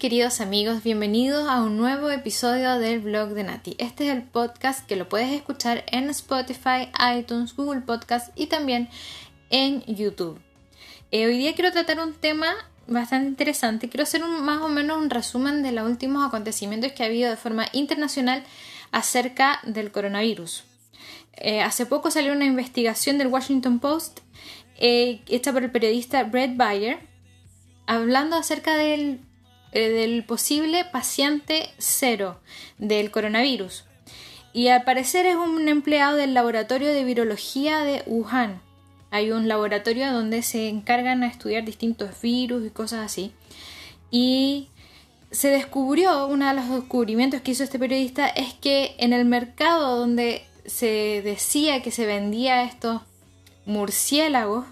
queridos amigos? Bienvenidos a un nuevo episodio del blog de Nati. Este es el podcast que lo puedes escuchar en Spotify, iTunes, Google Podcast y también en YouTube. Eh, hoy día quiero tratar un tema bastante interesante. Quiero hacer un, más o menos un resumen de los últimos acontecimientos que ha habido de forma internacional acerca del coronavirus. Eh, hace poco salió una investigación del Washington Post eh, hecha por el periodista Brett Bayer hablando acerca del del posible paciente cero del coronavirus. Y al parecer es un empleado del laboratorio de virología de Wuhan. Hay un laboratorio donde se encargan a estudiar distintos virus y cosas así. Y se descubrió, uno de los descubrimientos que hizo este periodista es que en el mercado donde se decía que se vendía estos murciélagos,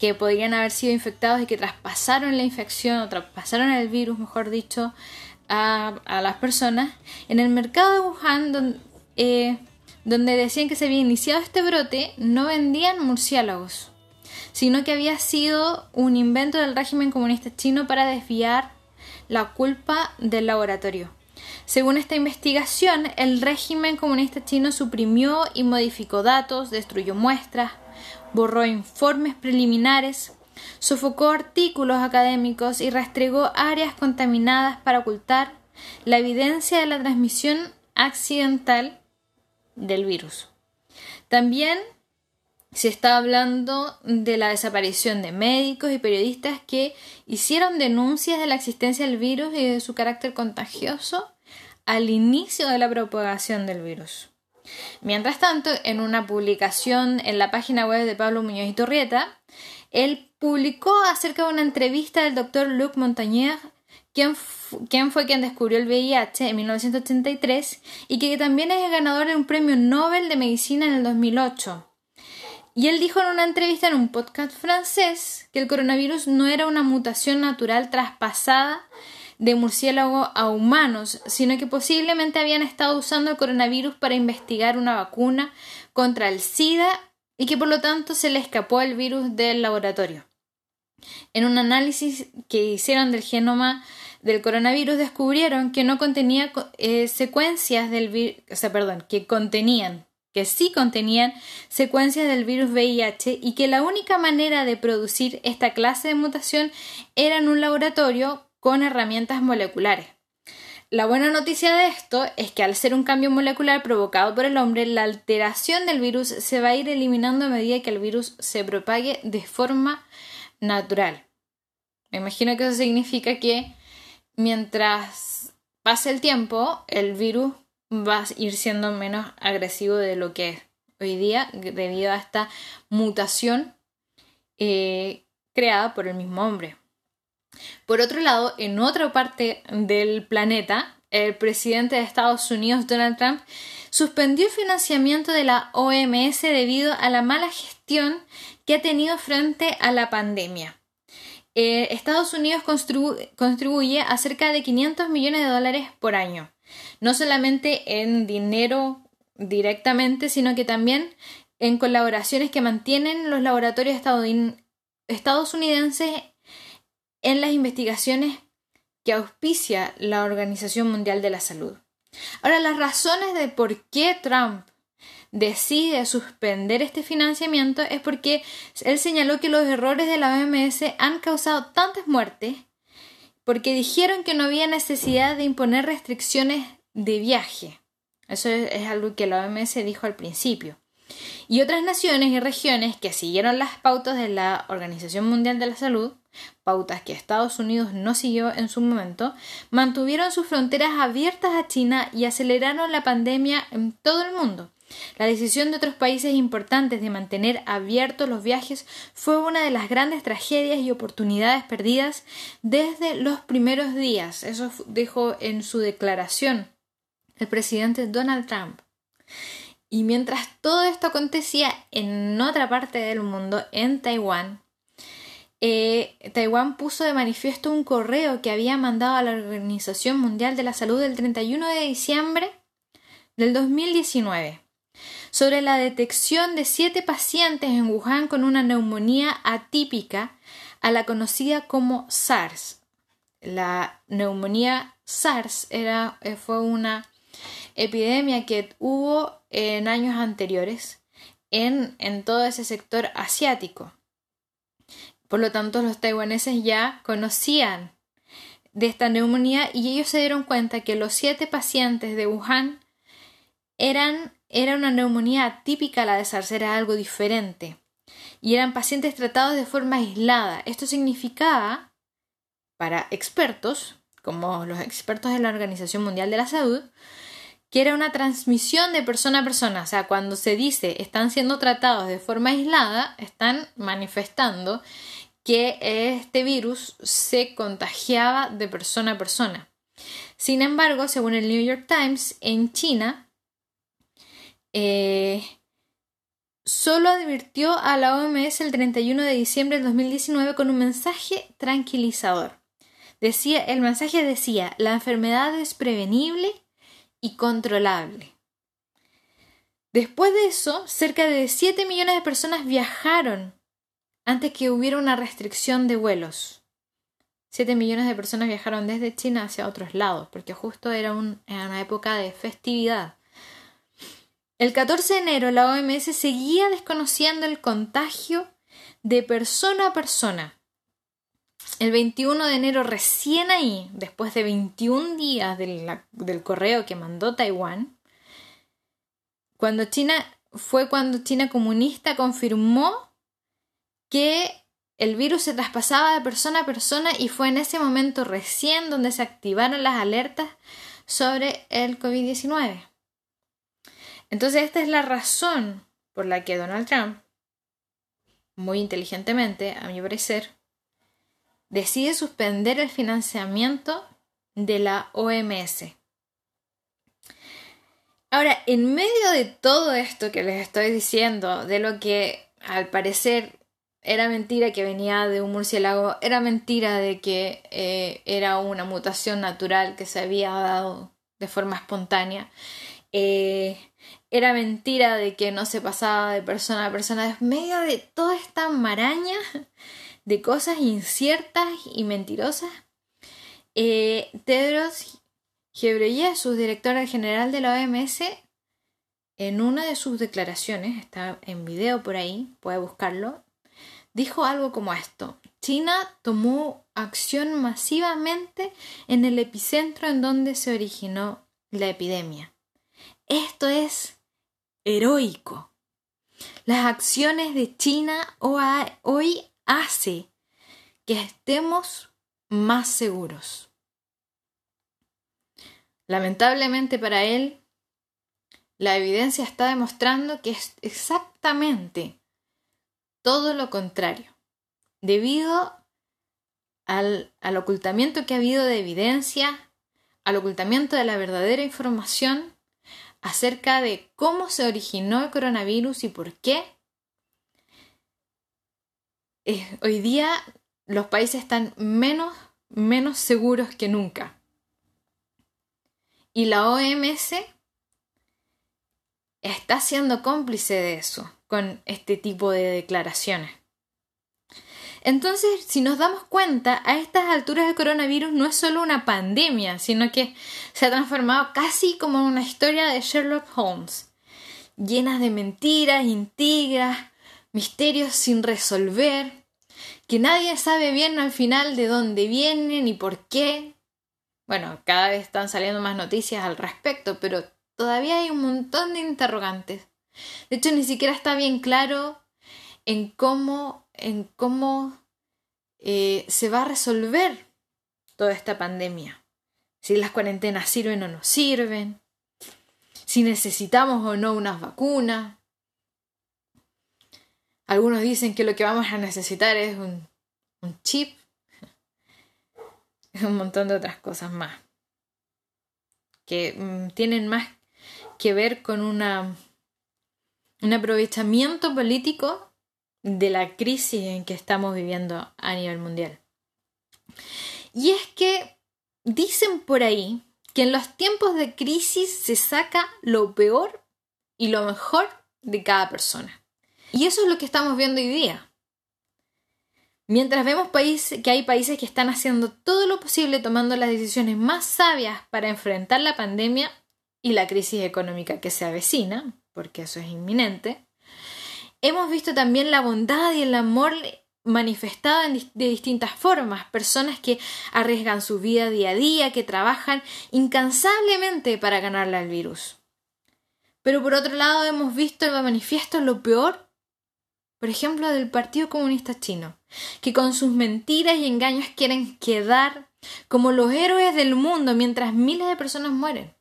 que podrían haber sido infectados y que traspasaron la infección o traspasaron el virus, mejor dicho, a, las personas. En el mercado de Wuhan, eh, donde, decían que se había iniciado este brote, no vendían murciélagos, sino que había sido un invento del régimen comunista chino para desviar la culpa del laboratorio. Según esta investigación, el régimen comunista chino suprimió y modificó datos, destruyó muestras, borró informes preliminares, sofocó artículos académicos y restregó áreas contaminadas para ocultar la evidencia de la transmisión accidental del virus. También se está hablando de la desaparición de médicos y periodistas que hicieron denuncias de la existencia del virus y de su carácter contagioso al inicio de la propagación del virus. Mientras tanto, en una publicación en la página web de Pablo Muñoz y Torrieta, él publicó acerca de una entrevista del doctor Luc Montagnier, quien, fue quien descubrió el VIH en 1983 y que también es el ganador de un premio Nobel de Medicina en el 2008. Y él dijo en una entrevista en un podcast francés que el coronavirus no era una mutación natural traspasada de murciélago a humanos, sino que posiblemente habían estado usando el coronavirus para investigar una vacuna contra el SIDA y que por lo tanto se le escapó el virus del laboratorio. En un análisis que hicieron del genoma del coronavirus descubrieron que no contenía eh, secuencias del virus, o sea, perdón, que contenían, que sí contenían secuencias del virus VIH y que la única manera de producir esta clase de mutación era en un laboratorio con herramientas moleculares. La buena noticia de esto es que al ser un cambio molecular provocado por el hombre, la alteración del virus se va a ir eliminando a medida que el virus se propague de forma natural. Me imagino que eso significa que mientras pase el tiempo, el virus va a ir siendo menos agresivo de lo que es hoy día debido a esta mutación eh, creada por el mismo hombre. Por otro lado, en otra parte del planeta, el presidente de Estados Unidos, Donald Trump, suspendió el financiamiento de la OMS debido a la mala gestión que ha tenido frente a la pandemia. Eh, Estados Unidos contribuye a cerca de 500 millones de dólares por año, no solamente en dinero directamente, sino que también en colaboraciones que mantienen los laboratorios estadounidenses en las investigaciones que auspicia la Organización Mundial de la Salud. Ahora, las razones de por qué Trump decide suspender este financiamiento es porque él señaló que los errores de la OMS han causado tantas muertes porque dijeron que no había necesidad de imponer restricciones de viaje. Eso es, algo que la OMS dijo al principio. Y otras naciones y regiones que siguieron las pautas de la Organización Mundial de la Salud pautas que Estados Unidos no siguió en su momento, mantuvieron sus fronteras abiertas a China y aceleraron la pandemia en todo el mundo. La decisión de otros países importantes de mantener abiertos los viajes fue una de las grandes tragedias y oportunidades perdidas desde los primeros días. Eso dijo en su declaración el presidente Donald Trump. Y mientras todo esto acontecía en otra parte del mundo, en Taiwán, eh, Taiwán puso de manifiesto un correo que había mandado a la Organización Mundial de la Salud el 31 de diciembre del 2019 sobre la detección de siete pacientes en Wuhan con una neumonía atípica a la conocida como SARS. la neumonía SARS era, eh, fue una epidemia que hubo en años anteriores en, en todo ese sector asiático. Por lo tanto, los taiwaneses ya conocían de esta neumonía y ellos se dieron cuenta que los siete pacientes de Wuhan eran, era una neumonía típica a la de SARS, era algo diferente. Y eran pacientes tratados de forma aislada. Esto significaba, para expertos, como los expertos de la Organización Mundial de la Salud, que era una transmisión de persona a persona. O sea, cuando se dice están siendo tratados de forma aislada, están manifestando que este virus se contagiaba de persona a persona. Sin embargo, según el New York Times, en China eh, solo advirtió a la OMS el 31 de diciembre del 2019 con un mensaje tranquilizador. Decía, el mensaje decía, la enfermedad es prevenible y controlable. Después de eso, cerca de 7 millones de personas viajaron antes que hubiera una restricción de vuelos. 7 millones de personas viajaron desde China hacia otros lados, porque justo era, era una época de festividad. El 14 de enero la OMS seguía desconociendo el contagio de persona a persona. El 21 de enero, recién ahí, después de 21 días del correo que mandó Taiwán, cuando China fue cuando China comunista confirmó que el virus se traspasaba de persona a persona y fue en ese momento recién donde se activaron las alertas sobre el COVID-19. Entonces esta es la razón por la que Donald Trump, muy inteligentemente, a mi parecer, decide suspender el financiamiento de la OMS. Ahora, en medio de todo esto que les estoy diciendo, de lo que al parecer era mentira que venía de un murciélago, era mentira de que eh, era una mutación natural que se había dado de forma espontánea, eh, era mentira de que no se pasaba de persona a persona, en medio de toda esta maraña de cosas inciertas y mentirosas, eh, Tedros Ghebreyesus, director general de la OMS, en una de sus declaraciones, está en video por ahí, puede buscarlo, dijo algo como esto. China tomó acción masivamente en el epicentro en donde se originó la epidemia. Esto es heroico. Las acciones de China hoy hace que estemos más seguros. Lamentablemente para él, la evidencia está demostrando que es exactamente todo lo contrario. Debido al, al, ocultamiento que ha habido de evidencia, al ocultamiento de la verdadera información, acerca de cómo se originó el coronavirus y por qué. Eh, hoy día los países están menos, menos seguros que nunca. Y la OMS está siendo cómplice de eso con este tipo de declaraciones. Entonces, si nos damos cuenta, a estas alturas el coronavirus no es solo una pandemia, sino que se ha transformado casi como una historia de Sherlock Holmes, llena de mentiras, intrigas, misterios sin resolver, que nadie sabe bien al final de dónde vienen y por qué. Bueno, cada vez están saliendo más noticias al respecto, pero todavía hay un montón de interrogantes. De hecho, ni siquiera está bien claro en cómo en cómo eh, se va a resolver toda esta pandemia. Si las cuarentenas sirven o no sirven, si necesitamos o no unas vacunas. Algunos dicen que lo que vamos a necesitar es un, un chip, un montón de otras cosas más, que mm, tienen más que ver con una, un aprovechamiento político de la crisis en que estamos viviendo a nivel mundial. Y es que dicen por ahí que en los tiempos de crisis se saca lo peor y lo mejor de cada persona. Y eso es lo que estamos viendo hoy día. Mientras vemos que hay países que están haciendo todo lo posible tomando las decisiones más sabias para enfrentar la pandemia y la crisis económica que se avecina, porque eso es inminente, hemos visto también la bondad y el amor manifestada de distintas formas, personas que arriesgan su vida día a día, que trabajan incansablemente para ganarle al virus. Pero por otro lado hemos visto el manifiesto lo peor, por ejemplo, del Partido Comunista Chino, que con sus mentiras y engaños quieren quedar como los héroes del mundo mientras miles de personas mueren.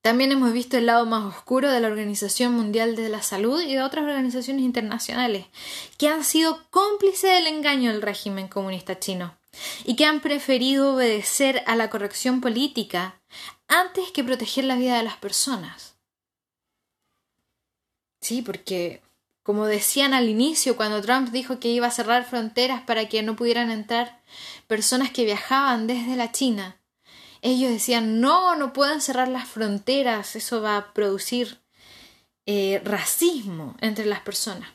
También hemos visto el lado más oscuro de la Organización Mundial de la Salud y de otras organizaciones internacionales, que han sido cómplices del engaño del régimen comunista chino y que han preferido obedecer a la corrección política antes que proteger la vida de las personas. Sí, porque, como decían al inicio, cuando Trump dijo que iba a cerrar fronteras para que no pudieran entrar personas que viajaban desde la China, ellos decían, no, no pueden cerrar las fronteras, eso va a producir eh, racismo entre las personas.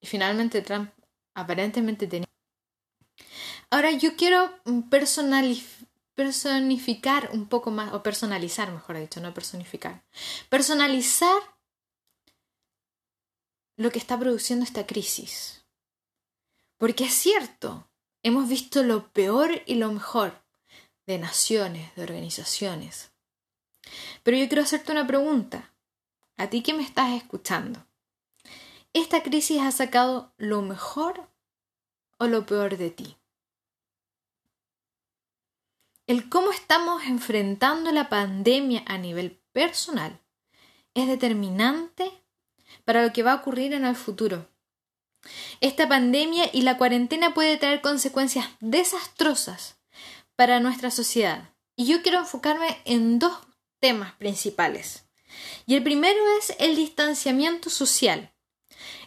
Y finalmente Trump aparentemente tenía... Ahora yo quiero personificar un poco más, o personalizar, mejor dicho, no personificar. Personalizar lo que está produciendo esta crisis. Porque es cierto, hemos visto lo peor y lo mejor de naciones, de organizaciones. Pero yo quiero hacerte una pregunta, a ti que me estás escuchando. ¿Esta crisis ha sacado lo mejor o lo peor de ti? El cómo estamos enfrentando la pandemia a nivel personal es determinante para lo que va a ocurrir en el futuro. Esta pandemia y la cuarentena puede traer consecuencias desastrosas para nuestra sociedad. Y yo quiero enfocarme en dos temas principales. Y el primero es el distanciamiento social.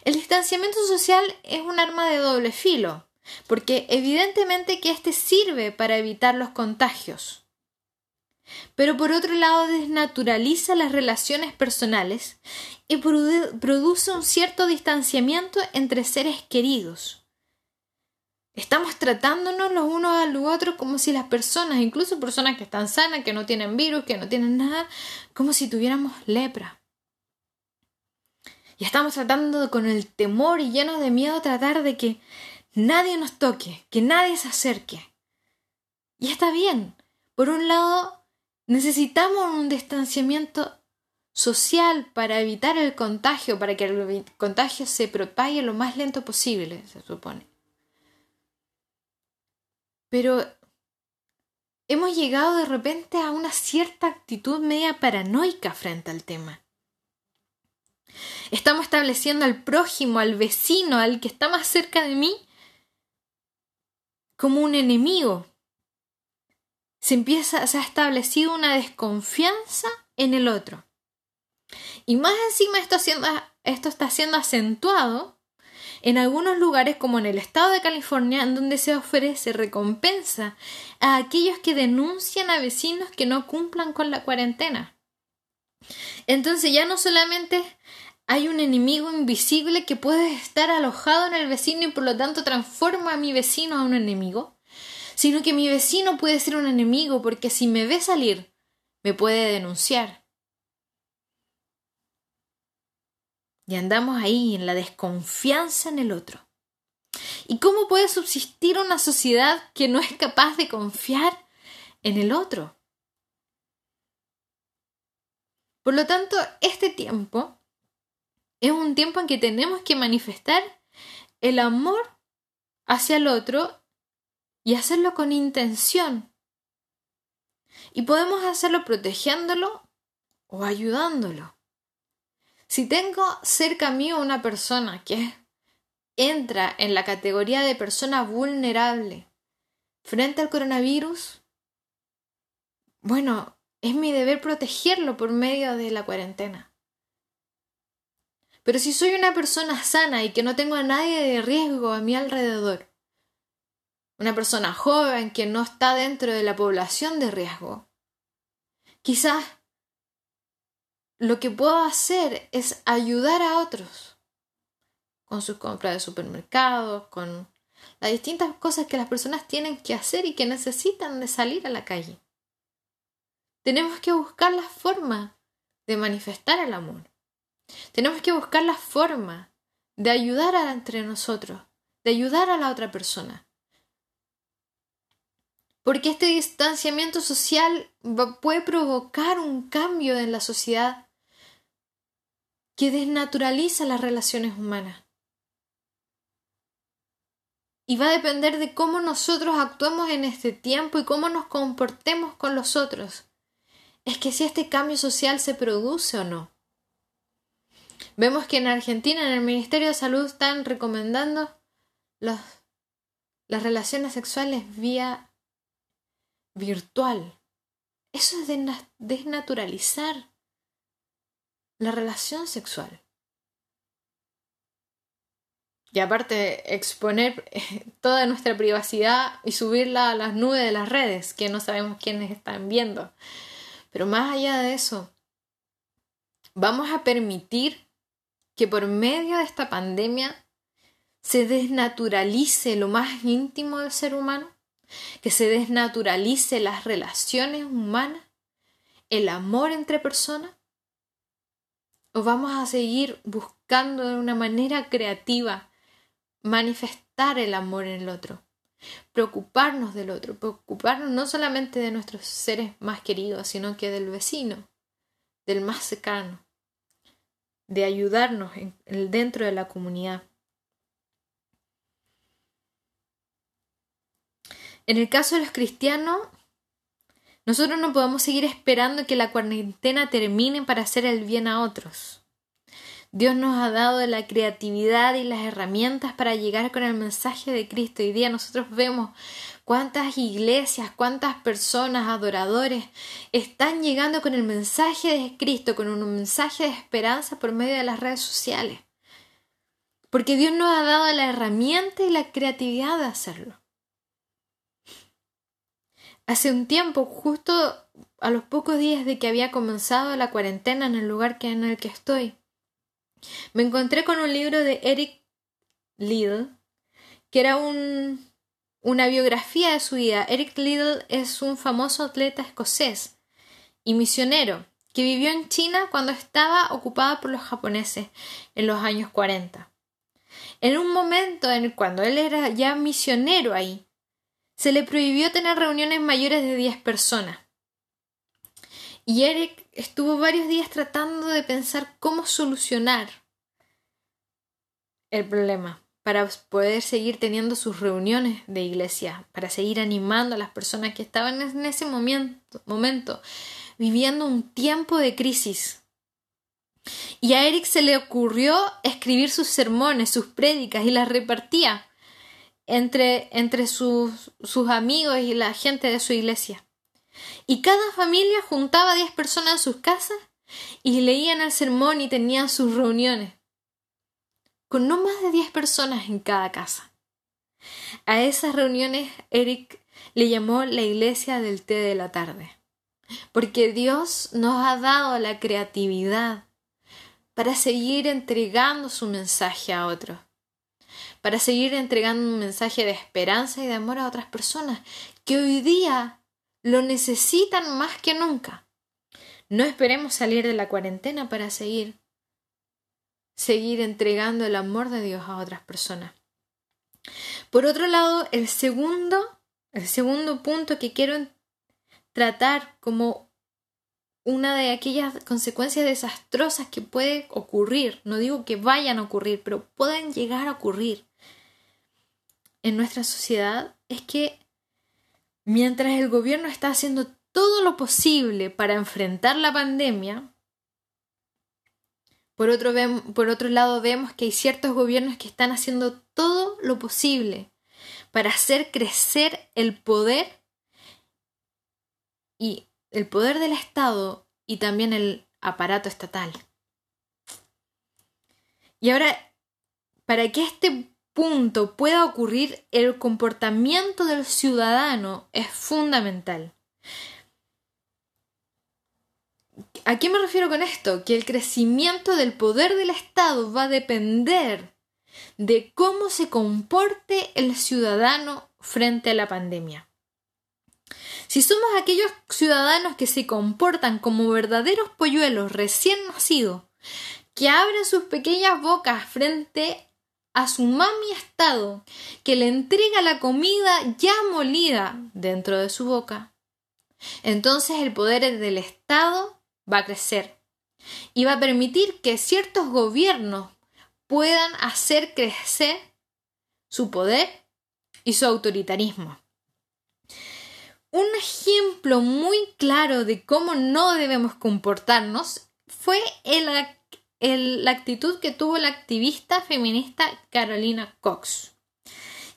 El distanciamiento social es un arma de doble filo, porque evidentemente que éste sirve para evitar los contagios. Pero por otro lado desnaturaliza las relaciones personales y produce un cierto distanciamiento entre seres queridos. Estamos tratándonos los unos a los otros como si las personas, incluso personas que están sanas, que no tienen virus, que no tienen nada, como si tuviéramos lepra. Y estamos tratando con el temor y llenos de miedo tratar de que nadie nos toque, que nadie se acerque. Y está bien. Por un lado, necesitamos un distanciamiento social para evitar el contagio, para que el contagio se propague lo más lento posible, se supone. Pero hemos llegado de repente a una cierta actitud media paranoica frente al tema. Estamos estableciendo al prójimo, al vecino, al que está más cerca de mí, como un enemigo. Se empieza, se ha establecido una desconfianza en el otro. Y más encima esto, esto está siendo acentuado en algunos lugares como en el estado de California, en donde se ofrece recompensa a aquellos que denuncian a vecinos que no cumplan con la cuarentena. Entonces ya no solamente hay un enemigo invisible que puede estar alojado en el vecino y por lo tanto transforma a mi vecino a un enemigo, sino que mi vecino puede ser un enemigo porque si me ve salir, me puede denunciar. Y andamos ahí en la desconfianza en el otro. ¿Y cómo puede subsistir una sociedad que no es capaz de confiar en el otro? Por lo tanto, este tiempo es un tiempo en que tenemos que manifestar el amor hacia el otro y hacerlo con intención. Y podemos hacerlo protegiéndolo o ayudándolo. Si tengo cerca mío una persona que entra en la categoría de persona vulnerable frente al coronavirus, bueno, es mi deber protegerlo por medio de la cuarentena. Pero si soy una persona sana y que no tengo a nadie de riesgo a mi alrededor, una persona joven que no está dentro de la población de riesgo, quizás lo que puedo hacer es ayudar a otros. con sus compras de supermercados, con las distintas cosas que las personas tienen que hacer y que necesitan de salir a la calle. Tenemos que buscar la forma de manifestar el amor. Tenemos que buscar la forma de ayudar a entre nosotros, de ayudar a la otra persona. Porque este distanciamiento social puede provocar un cambio en la sociedad que desnaturaliza las relaciones humanas. Y va a depender de cómo nosotros actuemos en este tiempo y cómo nos comportemos con los otros. Es que si este cambio social se produce o no. Vemos que en Argentina, en el Ministerio de Salud, están recomendando las relaciones sexuales vía virtual. Eso es desnaturalizar la relación sexual. Y aparte, exponer eh, toda nuestra privacidad y subirla a las nubes de las redes, que no sabemos quiénes están viendo. Pero más allá de eso, vamos a permitir que por medio de esta pandemia se desnaturalice lo más íntimo del ser humano, que se desnaturalice las relaciones humanas, el amor entre personas, o vamos a seguir buscando de una manera creativa manifestar el amor en el otro, preocuparnos del otro, preocuparnos no solamente de nuestros seres más queridos, sino que del vecino, del más cercano, de ayudarnos dentro de la comunidad. En el caso de los cristianos, nosotros no podemos seguir esperando que la cuarentena termine para hacer el bien a otros. Dios nos ha dado la creatividad y las herramientas para llegar con el mensaje de Cristo. Hoy día nosotros vemos cuántas iglesias, cuántas personas, adoradores, están llegando con el mensaje de Cristo, con un mensaje de esperanza por medio de las redes sociales. Porque Dios nos ha dado la herramienta y la creatividad de hacerlo. Hace un tiempo, justo a los pocos días de que había comenzado la cuarentena en el lugar que en el que estoy, me encontré con un libro de Eric Liddell, que era un, una biografía de su vida. Eric Liddell es un famoso atleta escocés y misionero que vivió en China cuando estaba ocupada por los japoneses en los años 40. En un momento en cuando él era ya misionero ahí, se le prohibió tener reuniones mayores de 10 personas. Y Eric estuvo varios días tratando de pensar cómo solucionar el problema para poder seguir teniendo sus reuniones de iglesia, para seguir animando a las personas que estaban en ese momento, viviendo un tiempo de crisis. Y a Eric se le ocurrió escribir sus sermones, sus prédicas y las repartía entre, entre sus, sus amigos y la gente de su iglesia. Y cada familia juntaba diez personas en sus casas y leían el sermón y tenían sus reuniones, con no más de diez personas en cada casa. A esas reuniones Eric le llamó la iglesia del té de la tarde, porque Dios nos ha dado la creatividad para seguir entregando su mensaje a otros, para seguir entregando un mensaje de esperanza y de amor a otras personas que hoy día lo necesitan más que nunca. No esperemos salir de la cuarentena para seguir seguir entregando el amor de Dios a otras personas. Por otro lado, el segundo, el segundo punto que quiero tratar como una de aquellas consecuencias desastrosas que puede ocurrir, no digo que vayan a ocurrir, pero pueden llegar a ocurrir en nuestra sociedad, es que Mientras el gobierno está haciendo todo lo posible para enfrentar la pandemia, por otro, por otro lado vemos que hay ciertos gobiernos que están haciendo todo lo posible para hacer crecer el poder y el poder del Estado y también el aparato estatal. Y ahora, para que este punto pueda ocurrir, el comportamiento del ciudadano es fundamental. ¿A qué me refiero con esto? Que el crecimiento del poder del Estado va a depender de cómo se comporte el ciudadano frente a la pandemia. Si somos aquellos ciudadanos que se comportan como verdaderos polluelos recién nacidos, que abren sus pequeñas bocas frente a su mami estado, que le entrega la comida ya molida dentro de su boca, entonces el poder del Estado va a crecer y va a permitir que ciertos gobiernos puedan hacer crecer su poder y su autoritarismo. Un ejemplo muy claro de cómo no debemos comportarnos fue la actitud que tuvo la activista feminista Carolina Cox,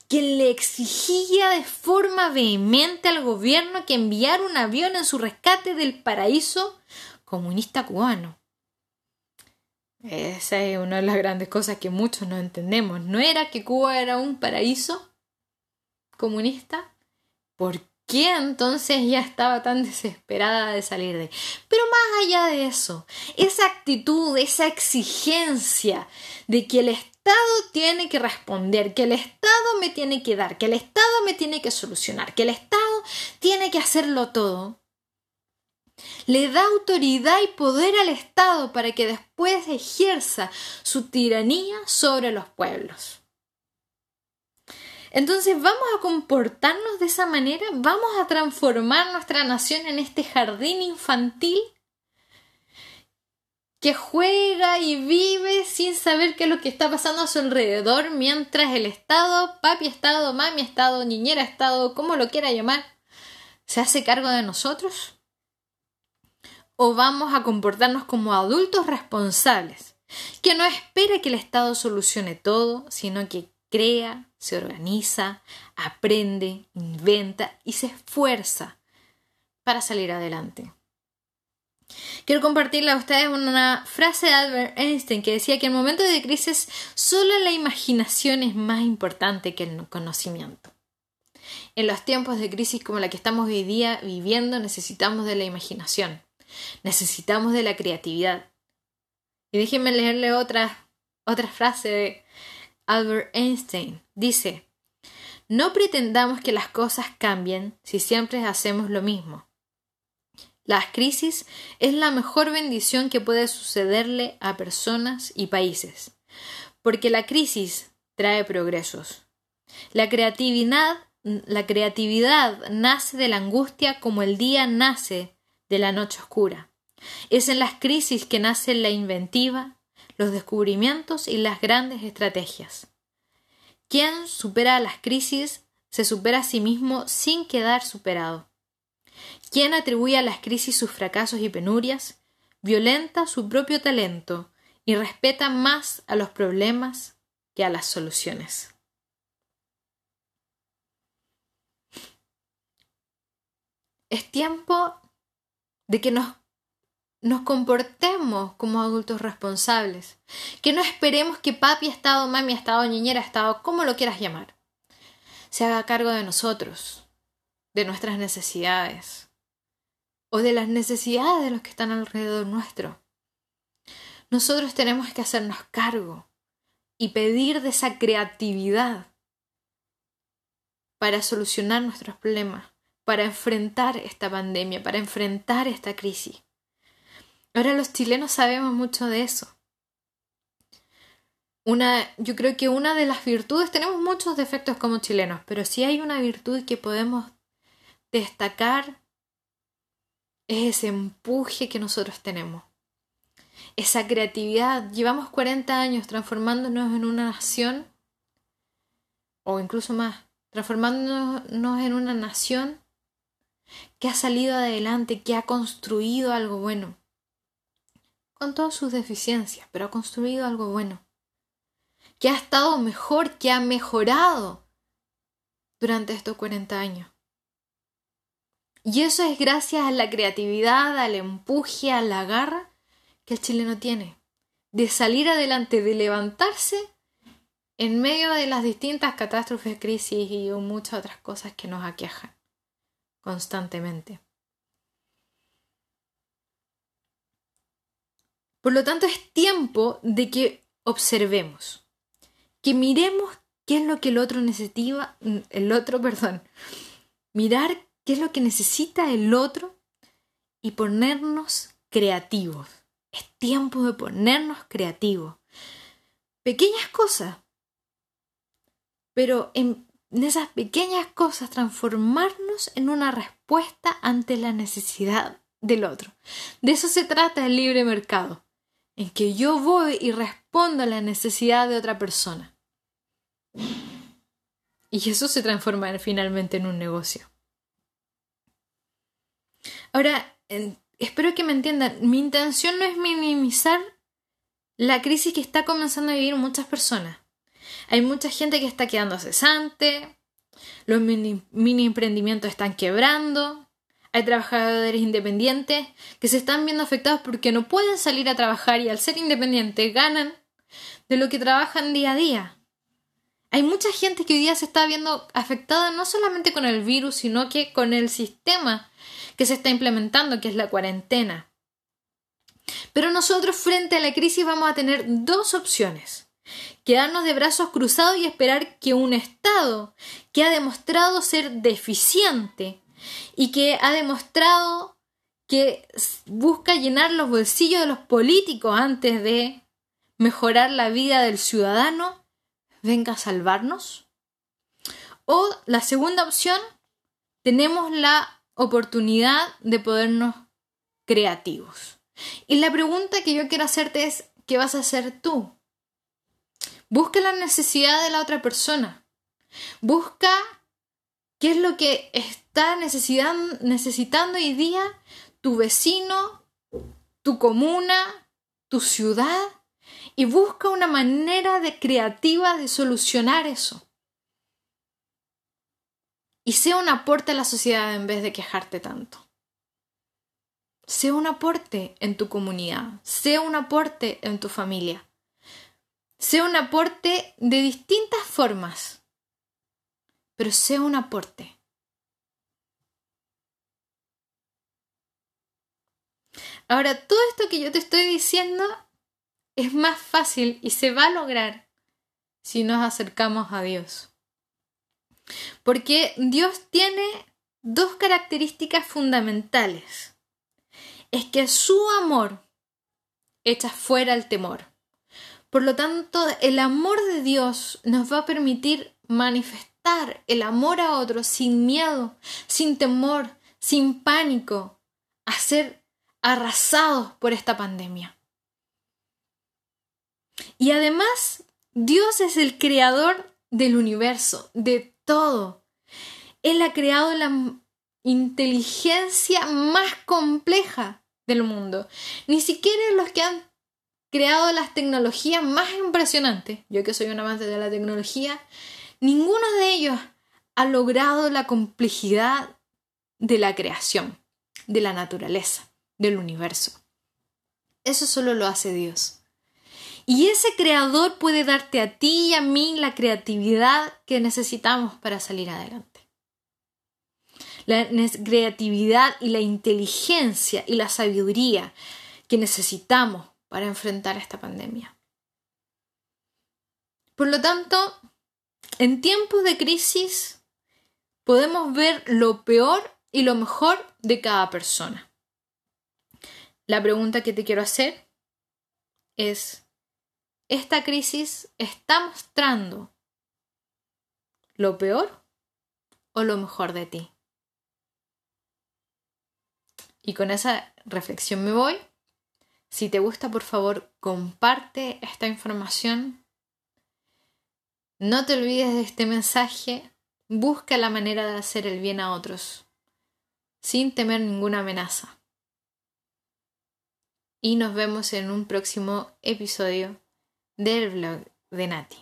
quien le exigía de forma vehemente al gobierno que enviara un avión en su rescate del paraíso comunista cubano. Esa es una de las grandes cosas que muchos no entendemos. ¿No era que Cuba era un paraíso comunista? ¿Por qué entonces ya estaba tan desesperada de salir de? Pero más allá de eso, esa actitud, esa exigencia de que el Estado tiene que responder, que el Estado me tiene que dar, que el Estado me tiene que solucionar, que el Estado tiene que hacerlo todo, le da autoridad y poder al Estado para que después ejerza su tiranía sobre los pueblos. Entonces vamos a comportarnos de esa manera, vamos a transformar nuestra nación en este jardín infantil que juega y vive sin saber qué es lo que está pasando a su alrededor mientras el Estado, papi Estado, mami Estado, niñera Estado, como lo quiera llamar, se hace cargo de nosotros. O vamos a comportarnos como adultos responsables, que no espera que el Estado solucione todo, sino que crea, se organiza, aprende, inventa y se esfuerza para salir adelante. Quiero compartirle a ustedes una frase de Albert Einstein que decía que en momentos de crisis solo la imaginación es más importante que el conocimiento. En los tiempos de crisis como la que estamos hoy día viviendo necesitamos de la imaginación. Necesitamos de la creatividad. Y déjenme leerle otra, otra frase de Albert Einstein. Dice, no pretendamos que las cosas cambien si siempre hacemos lo mismo. Las crisis es la mejor bendición que puede sucederle a personas y países, porque la crisis trae progresos. La creatividad, nace de la angustia como el día nace de la noche oscura. Es en las crisis que nace la inventiva, los descubrimientos y las grandes estrategias. Quien supera las crisis se supera a sí mismo sin quedar superado. Quien atribuye a las crisis sus fracasos y penurias, violenta su propio talento y respeta más a los problemas que a las soluciones. Es tiempo de que nos, nos comportemos como adultos responsables, que no esperemos que papi ha estado, mami ha estado, niñera ha estado, como lo quieras llamar, se haga cargo de nosotros, de nuestras necesidades o de las necesidades de los que están alrededor nuestro. Nosotros tenemos que hacernos cargo y pedir de esa creatividad para solucionar nuestros problemas, para enfrentar esta pandemia, para enfrentar esta crisis. Ahora los chilenos sabemos mucho de eso. Una, yo creo que una de las virtudes, tenemos muchos defectos como chilenos, pero si hay una virtud que podemos destacar es ese empuje que nosotros tenemos. Esa creatividad. Llevamos 40 años transformándonos en una nación, o incluso más, transformándonos en una nación que ha salido adelante, que ha construido algo bueno. Con todas sus deficiencias, pero ha construido algo bueno. Que ha estado mejor, que ha mejorado durante estos 40 años. Y eso es gracias a la creatividad, al empuje, a la garra que el chileno tiene. De salir adelante, de levantarse en medio de las distintas catástrofes, crisis y muchas otras cosas que nos aquejan constantemente. Por lo tanto, es tiempo de que observemos que miremos qué es lo que el otro necesita, el otro, perdón, mirar qué es lo que necesita el otro y ponernos creativos. Es tiempo de ponernos creativos. Pequeñas cosas, pero en, esas pequeñas cosas transformarnos en una respuesta ante la necesidad del otro. De eso se trata el libre mercado, en que yo voy y respondo a la necesidad de otra persona. Y eso se transforma finalmente en un negocio. Ahora, espero que me entiendan, mi intención no es minimizar la crisis que está comenzando a vivir muchas personas. Hay mucha gente que está quedando cesante, los mini, mini emprendimientos están quebrando, hay trabajadores independientes que se están viendo afectados porque no pueden salir a trabajar y al ser independientes ganan de lo que trabajan día a día. Hay mucha gente que hoy día se está viendo afectada no solamente con el virus, sino que con el sistema que se está implementando, que es la cuarentena. Pero nosotros frente a la crisis vamos a tener dos opciones. Quedarnos de brazos cruzados y esperar que un Estado que ha demostrado ser deficiente y que ha demostrado que busca llenar los bolsillos de los políticos antes de mejorar la vida del ciudadano, venga a salvarnos. O la segunda opción, tenemos la oportunidad de podernos creativos. Y la pregunta que yo quiero hacerte es, ¿qué vas a hacer tú? Busca la necesidad de la otra persona. Busca qué es lo que está necesitando hoy día tu vecino, tu comuna, tu ciudad y busca una manera de creativa de solucionar eso. Y sea un aporte a la sociedad en vez de quejarte tanto. Sea un aporte en tu comunidad, sea un aporte en tu familia, sea un aporte de distintas formas, pero sea un aporte. Ahora, todo esto que yo te estoy diciendo es más fácil y se va a lograr si nos acercamos a Dios. Porque Dios tiene dos características fundamentales. Es que su amor echa fuera el temor. Por lo tanto, el amor de Dios nos va a permitir manifestar el amor a otros sin miedo, sin temor, sin pánico, a ser arrasados por esta pandemia. Y además, Dios es el creador del universo, de todo. Él ha creado la inteligencia más compleja del mundo. Ni siquiera los que han creado las tecnologías más impresionantes, yo que soy un amante de la tecnología, ninguno de ellos ha logrado la complejidad de la creación, de la naturaleza, del universo. Eso solo lo hace Dios. Y ese creador puede darte a ti y a mí la creatividad que necesitamos para salir adelante. La creatividad y la inteligencia y la sabiduría que necesitamos para enfrentar esta pandemia. Por lo tanto, en tiempos de crisis podemos ver lo peor y lo mejor de cada persona. La pregunta que te quiero hacer es, esta crisis está mostrando lo peor o lo mejor de ti. Y con esa reflexión me voy. Si te gusta, por favor, comparte esta información. No te olvides de este mensaje. Busca la manera de hacer el bien a otros, sin temer ninguna amenaza. Y nos vemos en un próximo episodio del blog de Nati.